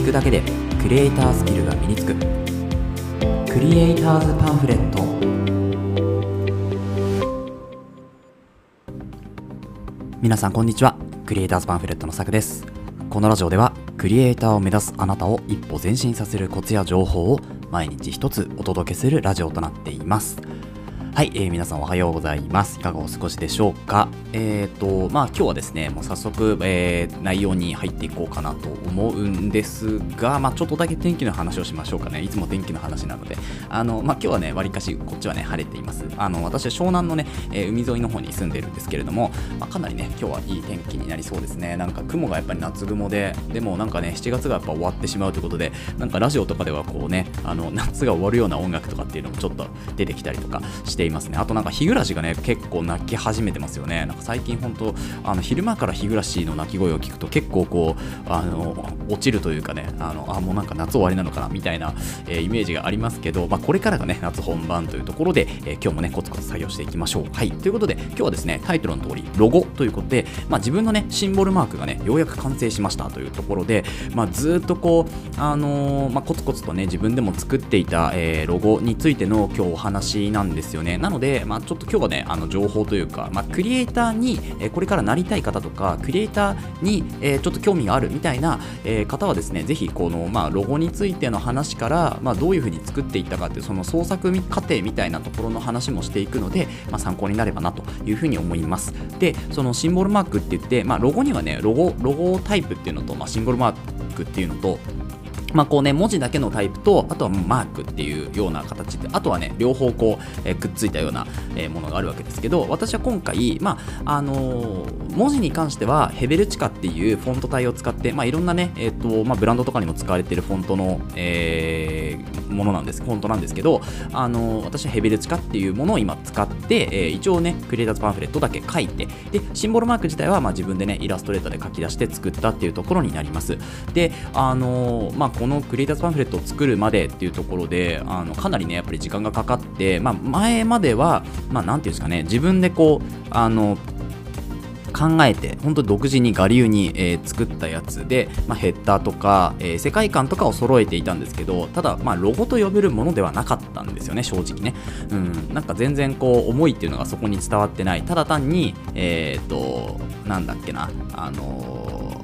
聞くだけでクリエイタースキルが身につく。クリエイターズパンフレット。皆さんこんにちは。クリエイターズパンフレットのさくです。このラジオではクリエイターを目指すあなたを一歩前進させるコツや情報を毎日一つお届けするラジオとなっています。はい、えー、皆さんおはようございます。いかがお過ごしでしょうか？えっ、ー、と、まあ今日はですね、もう早速、えー、内容に入っていこうかなと思うんですが、まあちょっとだけ天気の話をしましょうかね。いつも天気の話なので、あの、まあ今日はね、わりかしこっちはね、晴れています。あの、私は湘南のね、えー、海沿いの方に住んでるんですけれども、まあ、かなりね、今日はいい天気になりそうですね。なんか雲がやっぱり夏雲で、でもなんかね、7月がやっぱ終わってしまうということで、なんかラジオとかではこうね、あの、夏が終わるような音楽とかっていうのもちょっと出てきたりとかしてていますね。あとなんか日暮らしがね結構鳴き始めてますよね。なんか最近本当あの昼間から日暮らしの鳴き声を聞くと結構こうあの落ちるというかねあのあもうなんか夏終わりなのかなみたいな、えー、イメージがありますけど、まあ、これからがね夏本番というところで、えー、今日もねコツコツ作業していきましょう。はい。ということで今日はですねタイトルの通りロゴということで、まあ、自分のねシンボルマークがねようやく完成しましたというところで、まあ、ずっとこうあのー、まあ、コツコツとね自分でも作っていた、えロゴについての今日お話なんですよね。なので、まあ、ちょっと今日はねあの情報というか、まあ、クリエイターに、えこれからなりたい方とかクリエイターに、えちょっと興味があるみたいな、え方はですねぜひこの、まあ、ロゴについての話から、まあ、どういうふうに作っていったかっていうその創作過程みたいなところの話もしていくので、まあ、参考になればなというふうに思います。でそのシンボルマークって言って、まあ、ロゴにはねロゴロゴタイプっていうのと、まあ、シンボルマークっていうのとまあこうね、文字だけのタイプと、あとはマークっていうような形で、あとはね、両方こう、えー、くっついたような、えー、ものがあるわけですけど、私は今回、まあ、あのー、文字に関しては、ヘベルチカっていうフォント体を使って、まあいろんなね、えっ、と、まあブランドとかにも使われているフォントの、えものなんです、フォントなんですけど、あの私はヘベルチカっていうものを今使って、え一応ね、クリエイターズパンフレットだけ書いて、で、シンボルマーク自体は、まあ自分でね、イラストレーターで書き出して作ったっていうところになります。で、あのまあこのクリエイターズパンフレットを作るまでっていうところであのかなりねやっぱり時間がかかって、まあ、前まではまあ、ていうんですかね自分でこうあの考えて本当独自に我流に、えー、作ったやつで、まあ、ヘッダーとか、えー、世界観とかを揃えていたんですけどただ、まあ、ロゴと呼べるものではなかったんですよね正直ね、うん、なんか全然こう思いっていうのがそこに伝わってない。ただ単にえっ、ー、となんだっけな。あの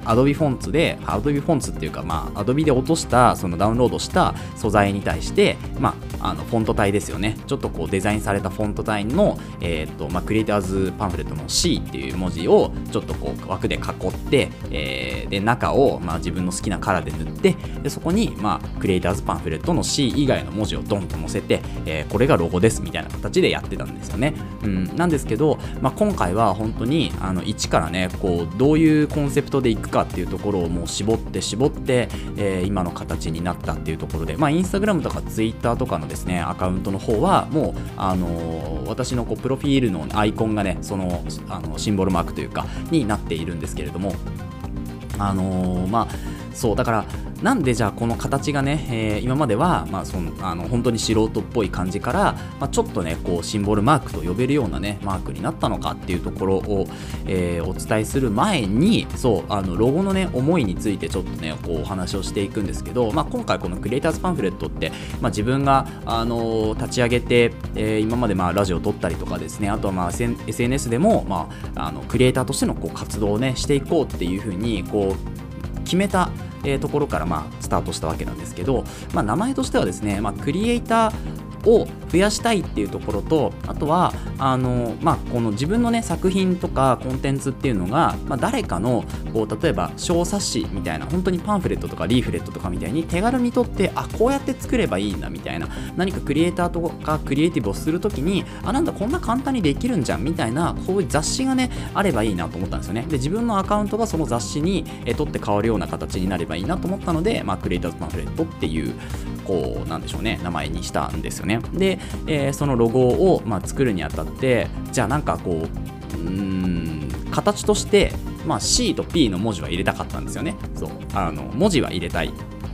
Adobe フォンツで Adobe フォンツっていうか、まあ、Adobe で落としたそのダウンロードした素材に対して、まあ、あのフォント体ですよね。ちょっとこうデザインされたフォント体の、えーとまあ、クリエイターズパンフレットの C っていう文字をちょっとこう枠で囲って、えー、で中を、まあ、自分の好きなカラーで塗ってでそこに、まあ、クリエイターズパンフレットの C 以外の文字をドンと載せて、えー、これがロゴですみたいな形でやってたんですよね、うん、なんですけど、まあ、今回は本当にあの1からねこうどういうコンセプトでいくかっていうところをもう絞って絞って、えー、今の形になったっていうところで、まあ、インスタグラムとかツイッターとかのですねアカウントの方はもう、あのー、私のこうプロフィールのアイコンがねそのあのシンボルマークというかになっているんですけれどもあのー、まあそうだからなんでじゃあこの形がね、えー、今までは、まあ、そのあの本当に素人っぽい感じから、まあ、ちょっとねこうシンボルマークと呼べるようなねマークになったのかっていうところを、えー、お伝えする前にそうあのロゴのね思いについてちょっとねこうお話をしていくんですけど、まあ、今回このクリエイターズパンフレットって、まあ、自分があの立ち上げて、えー、今までまあラジオを撮ったりとかですねあとはまあ SNS でも、まあ、あのクリエイターとしてのこう活動をねしていこうっていうふうにこう決めたえー、ところからまあスタートしたわけなんですけど、まあ、名前としてはですね、まあ、クリエイターを増やしたいっていうところとあとはあの、まあ、この自分の、ね、作品とかコンテンツっていうのが、まあ、誰かのこう例えば小冊子みたいな本当にパンフレットとかリーフレットとかみたいに手軽にとってあこうやって作ればいいんだみたいな何かクリエイターとかクリエイティブをするときにあなんだこんな簡単にできるんじゃんみたいなこういう雑誌がねあればいいなと思ったんですよね。で自分のアカウントがその雑誌に、取って変わるような形になればいいなと思ったので、まあ、クリエイターズパンフレットっていうこうなんでしょうね名前にしたんですよね。で、えー、そのロゴを、まあ、作るにあたってじゃあなんかこううん形として、まあ、C と P の文字は入れたかったんですよね。そうあの文字は入れたい。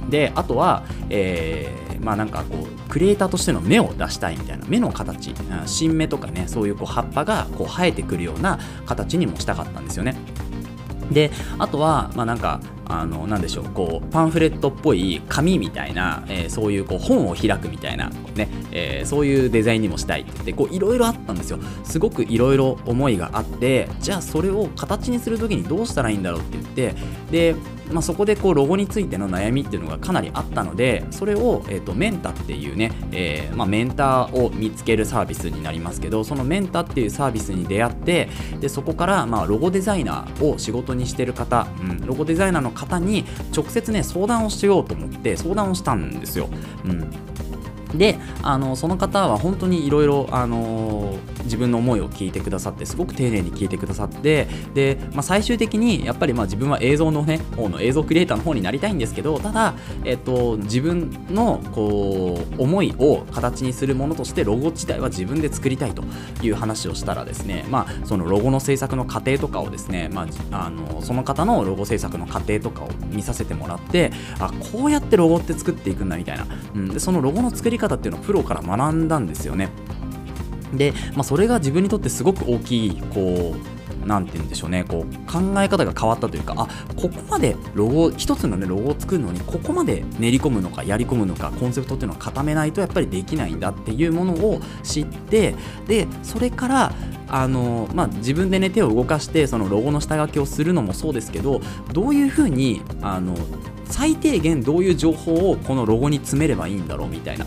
であとは、えー、まあなんかこうクリエイターとしての目を出したいみたいな目の形新芽とかねそういうこう葉っぱがこう生えてくるような形にもしたかったんですよね。であとはまあなんかあのなでしょうこうパンフレットっぽい紙みたいな、えー、そういうこう本を開くみたいな、ねえー、そういうデザインにもしたいって言っていろいろあったんですよ。すごくいろいろ思いがあってじゃあそれを形にする時にどうしたらいいんだろうって言ってでまあ、そこでこうロゴについての悩みっていうのがかなりあったのでそれを、えーと、メンタっていうね、えー、まあ、メンターを見つけるサービスになりますけどそのメンタっていうサービスに出会ってでそこからまあロゴデザイナーを仕事にしてる方、うん、ロゴデザイナーの方に直接ね相談をしようと思って相談をしたんですよ。うんであのその方は本当にいろいろ自分の思いを聞いてくださってすごく丁寧に聞いてくださってで、まあ、最終的にやっぱりまあ自分は映像のね方の映像クリエイターの方になりたいんですけどただ、えっと、自分のこう思いを形にするものとしてロゴ自体は自分で作りたいという話をしたらですね、まあ、そのロゴの制作の過程とかをですね、まあ、あのその方のロゴ制作の過程とかを見させてもらってあこうやってロゴって作っていくんだみたいな、うん、でそのロゴの作り方っていうのをプロから学んだんですよね。で、まあ、それが自分にとってすごく大きいこう何て言うんでしょうねこう考え方が変わったというかあここまでロゴ一つのねロゴを作るのにここまで練り込むのかやり込むのかコンセプトっていうのを固めないとやっぱりできないんだっていうものを知ってでそれからあのまあ、自分でね手を動かしてそのロゴの下書きをするのもそうですけどどういうふうにあの最低限どういう情報をこのロゴに詰めればいいんだろうみたいな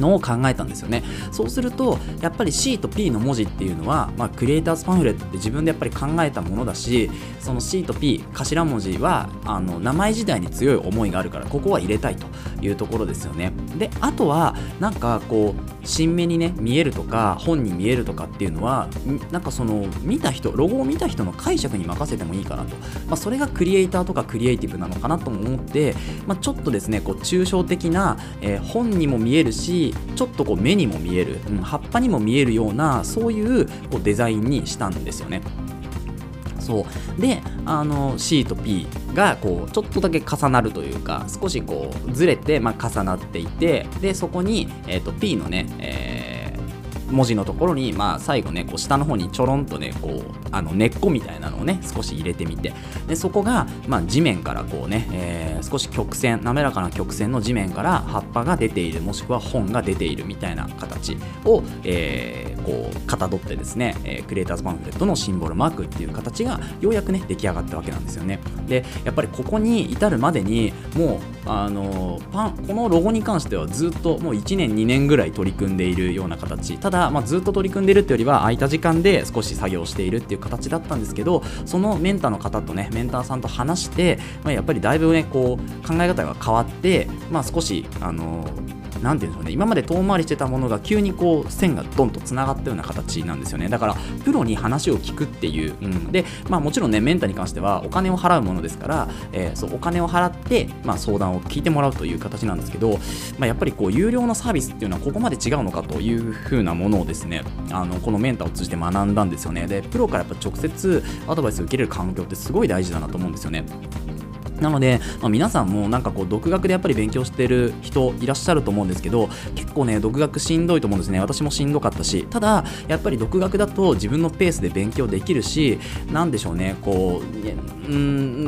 のを考えたんですよね。そうするとやっぱり C と P の文字っていうのは、まあ、クリエイターズパンフレットって自分でやっぱり考えたものだしその C と P 頭文字はあの名前自体に強い思いがあるからここは入れたいというところですよね。であとはなんかこう新芽にね見えるとか本に見えるとかっていうのはなんかその見た人ロゴを見た人の解釈に任せてもいいかなと、まあ、それがクリエイターとかクリエイティブなのかなとも思って、まあ、ちょっとですねこう抽象的な、えー、本にも見えるしちょっとこう目にも見える、うん、葉っぱにも見えるようなそういうこうデザインにしたんですよね。そう。であの C と P がこうちょっとだけ重なるというか少しこうずれて、まあ、重なっていてでそこに、えーと、P のね、えー文字のところに、まあ、最後ねこう下の方にちょろんとねこうあの根っこみたいなのをね少し入れてみてでそこが、まあ、地面からこうね、えー、少し曲線滑らかな曲線の地面から葉っぱが出ているもしくは本が出ているみたいな形を、えー、こうかたどってですね、えー、クリエイターズパンフレットのシンボルマークっていう形がようやくね出来上がったわけなんですよね。でやっぱりここに至るまでにもうあのパンこのロゴに関してはずっともう1年2年ぐらい取り組んでいるような形。ただ、まあ、ずっと取り組んでいるっていうよりは空いた時間で少し作業しているっていう形だったんですけどそのメンターの方とねメンターさんと話して、まあ、やっぱりだいぶねこう考え方が変わって、まあ、少しあの何て言うんでしょうね。今まで遠回りしてたものが急にこう線がドンとつながったような形なんですよね。だからプロに話を聞くっていう、うん、でまあもちろんねメンタに関してはお金を払うものですから、えー、そうお金を払って、まあ、相談を聞いてもらうという形なんですけど、まあ、やっぱりこう有料のサービスっていうのはここまで違うのかという風なものをですねあのこのメンタを通じて学んだんですよね。でプロからやっぱ直接アドバイスを受けれる環境ってすごい大事だなと思うんですよね。なので、まあ、皆さんもなんかこう独学でやっぱり勉強してる人いらっしゃると思うんですけど結構ね独学しんどいと思うんですね。私もしんどかったしただやっぱり独学だと自分のペースで勉強できるし何でしょうねこうう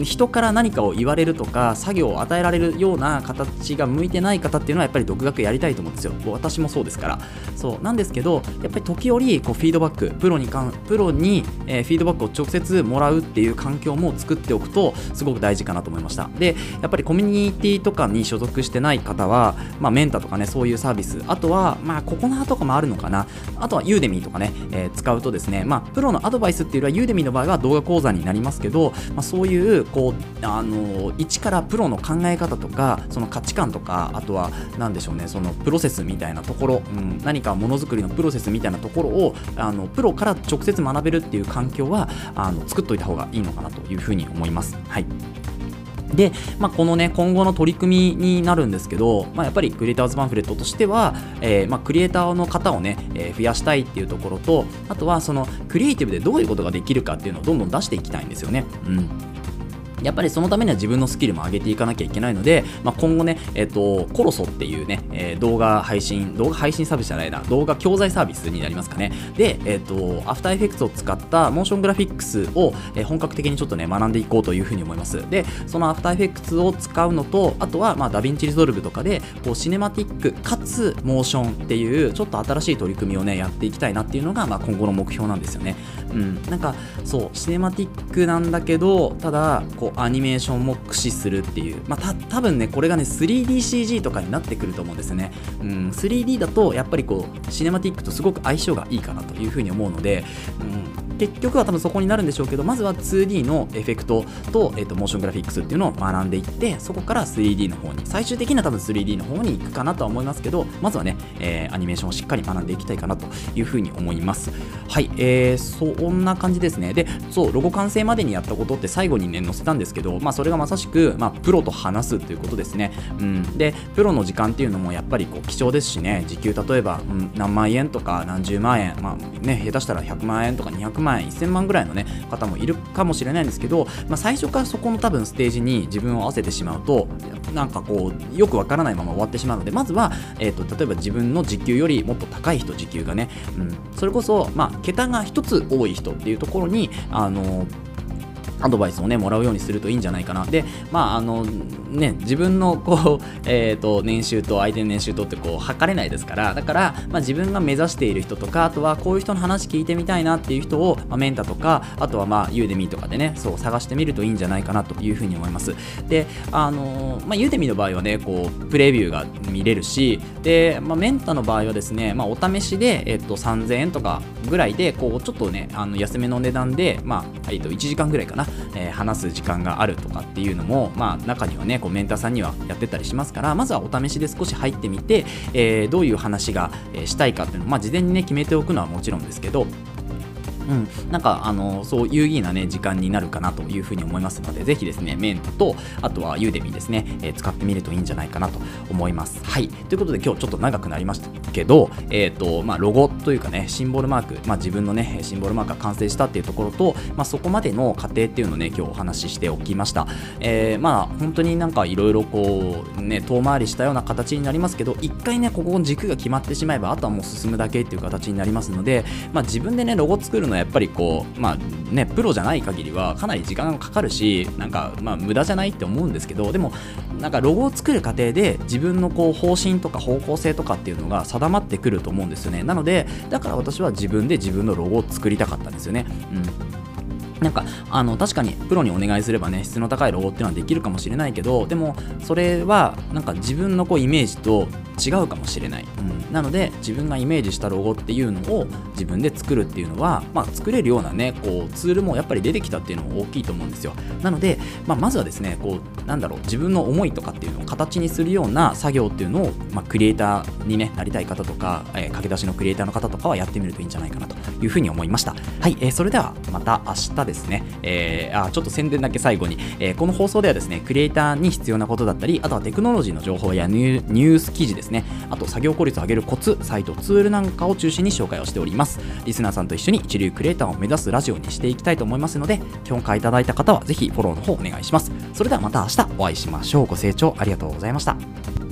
ん人から何かを言われるとか作業を与えられるような形が向いてない方っていうのはやっぱり独学やりたいと思うんですよ。私もそうですから。そう。なんですけどやっぱり時折こうフィードバックプロにかんプロに、えー、フィードバックを直接もらうっていう環境も作っておくとすごく大事かなと思いました。でやっぱりコミュニティとかに所属してない方は、まあ、メンタとかねそういうサービス。あとはまあココナーとかもあるのかな。あとはユーデミーとかね、えー、使うとですねまあプロのアドバイスっていうよりはユーデミーの場合は動画講座になりますけど、まあ、そういうこうあの一からプロの考え方とかその価値観とかあとは何でしょうねそのプロセスみたいなところ、うん、何かものづくりのプロセスみたいなところをあのプロから直接学べるっていう環境はあの作っといた方がいいのかなというふうに思います。はいで、まあ、このね、今後の取り組みになるんですけど、まあ、やっぱりクリエイターズパンフレットとしては、えー、まあ、クリエイターの方をね、えー、増やしたいっていうところと、あとはそのクリエイティブでどういうことができるかっていうのをどんどん出していきたいんですよね。うん。やっぱりそのためには自分のスキルも上げていかなきゃいけないので、まあ、今後ね、えっ、と、コロソっていうね、えー、動画配信、動画配信サービスじゃないな、動画教材サービスになりますかね。で、えっ、と、アフターエフェクツを使ったモーショングラフィックスを、え、本格的にちょっとね、学んでいこうというふうに思います。で、そのアフターエフェクツを使うのと、あとは、まあ、ダヴィンチリゾルブとかで、こう、シネマティックかつモーションっていう、ちょっと新しい取り組みをね、やっていきたいなっていうのが、まあ、今後の目標なんですよね。うん。なんか、そう、シネマティックなんだけど、ただ、こう、アニメーションも駆使するっていう、まあ、た多分ねこれがね 3DCG とかになってくると思うんですね、うん、3D だとやっぱりこうシネマティックとすごく相性がいいかなというふうに思うので、うん結局は多分そこになるんでしょうけどまずは 2D のエフェクトと,、えーと、モーショングラフィックスっていうのを学んでいってそこから 3D の方に最終的には多分 3D の方に行くかなとは思いますけどまずはね、えー、アニメーションをしっかり学んでいきたいかなというふうに思います。はい、えー、そんな感じですね。でそうロゴ完成までにやったことって最後にね載せたんですけど、まあ、それがまさしく、まあ、プロと話すということですね、うん、でプロの時間っていうのもやっぱりこう貴重ですしね。時給例えば、うん、何万円とか何十万円まあね下手したら100万円とか200万円1000万ぐらいのね方もいるかもしれないんですけど、まあ、最初からそこの多分ステージに自分を合わせてしまうとなんかこうよくわからないまま終わってしまうのでまずは、えーと、例えば自分の時給よりもっと高い人時給がね、うん、それこそ、まあ、桁が1つ多い人っていうところにあのアドバイスをね、もらうようにするといいんじゃないかな。で、まあ、あの、ね、自分のこう、えっ、ー、と、年収と相手の年収とってこう、測れないですから、だから、まあ、自分が目指している人とか、あとはこういう人の話聞いてみたいなっていう人を、まあ、メンタとか、あとはまあ、ユーデミーとかでね、そう、探してみるといいんじゃないかなというふうに思います。で、あの、まあ、ユーデミーの場合はね、こう、プレビューが見れるし、で、まあ、メンタの場合はですね、まあ、お試しで、えっ、と、3000円とかぐらいで、こう、ちょっとね、あの安めの値段で、まあ、えっ、と、1時間ぐらいかな、えー、話す時間があるとかっていうのも、まあ、中にはねこうメンターさんにはやってたりしますからまずはお試しで少し入ってみて、えー、どういう話がしたいかっていうのを、まあ、事前にね決めておくのはもちろんですけどうん、なんかあのそう有意義なね時間になるかなというふうに思いますのでぜひですねメントとあとはユーデミですね、えー、使ってみるといいんじゃないかなと思います。はい。ということで今日ちょっと長くなりましたけどえっ、ー、とまあロゴというかねシンボルマークまあ自分のねシンボルマークが完成したっていうところとまあそこまでの過程っていうのをね今日お話ししておきました。えー、まあ本当になんかいろいろこうね遠回りしたような形になりますけど一回ねここの軸が決まってしまえばあとはもう進むだけっていう形になりますのでまあ自分でねロゴ作るのはやっぱりこうまあね、プロじゃない限りはかなり時間がかかるし、なんか、まあ、無駄じゃないって思うんですけど、でも、なんかロゴを作る過程で自分のこう方針とか方向性とかっていうのが定まってくると思うんですよね。なので、だから私は自分で自分のロゴを作りたかったんですよね。うんなんかあの確かにプロにお願いすればね質の高いロゴっていうのはできるかもしれないけどでもそれはなんか自分のこうイメージと違うかもしれない、うん、なので自分がイメージしたロゴっていうのを自分で作るっていうのは、まあ、作れるようなねこうツールもやっぱり出てきたっていうのも大きいと思うんですよ。なので、まあ、まずはですねこうなんだろう自分の思いとかっていうのを形にするような作業っていうのを、まあ、クリエイターに、ね、なりたい方とか、えー、駆け出しのクリエイターの方とかはやってみるといいんじゃないかなというふうに思いました。はい、えー、それではまた明日ですね、えー、あちょっと宣伝だけ最後に、えー、この放送ではですねクリエイターに必要なことだったりあとはテクノロジーの情報やニュース記事ですね。あと作業効率を上げるコツサイトツールなんかを中心に紹介をしております。リスナーさんと一緒に一流クリエイターを目指すラジオにしていきたいと思いますので共感いただいた方はぜひフォローの方お願いします。それではまた明日お会いしましょう。ご清聴ありがとうございました。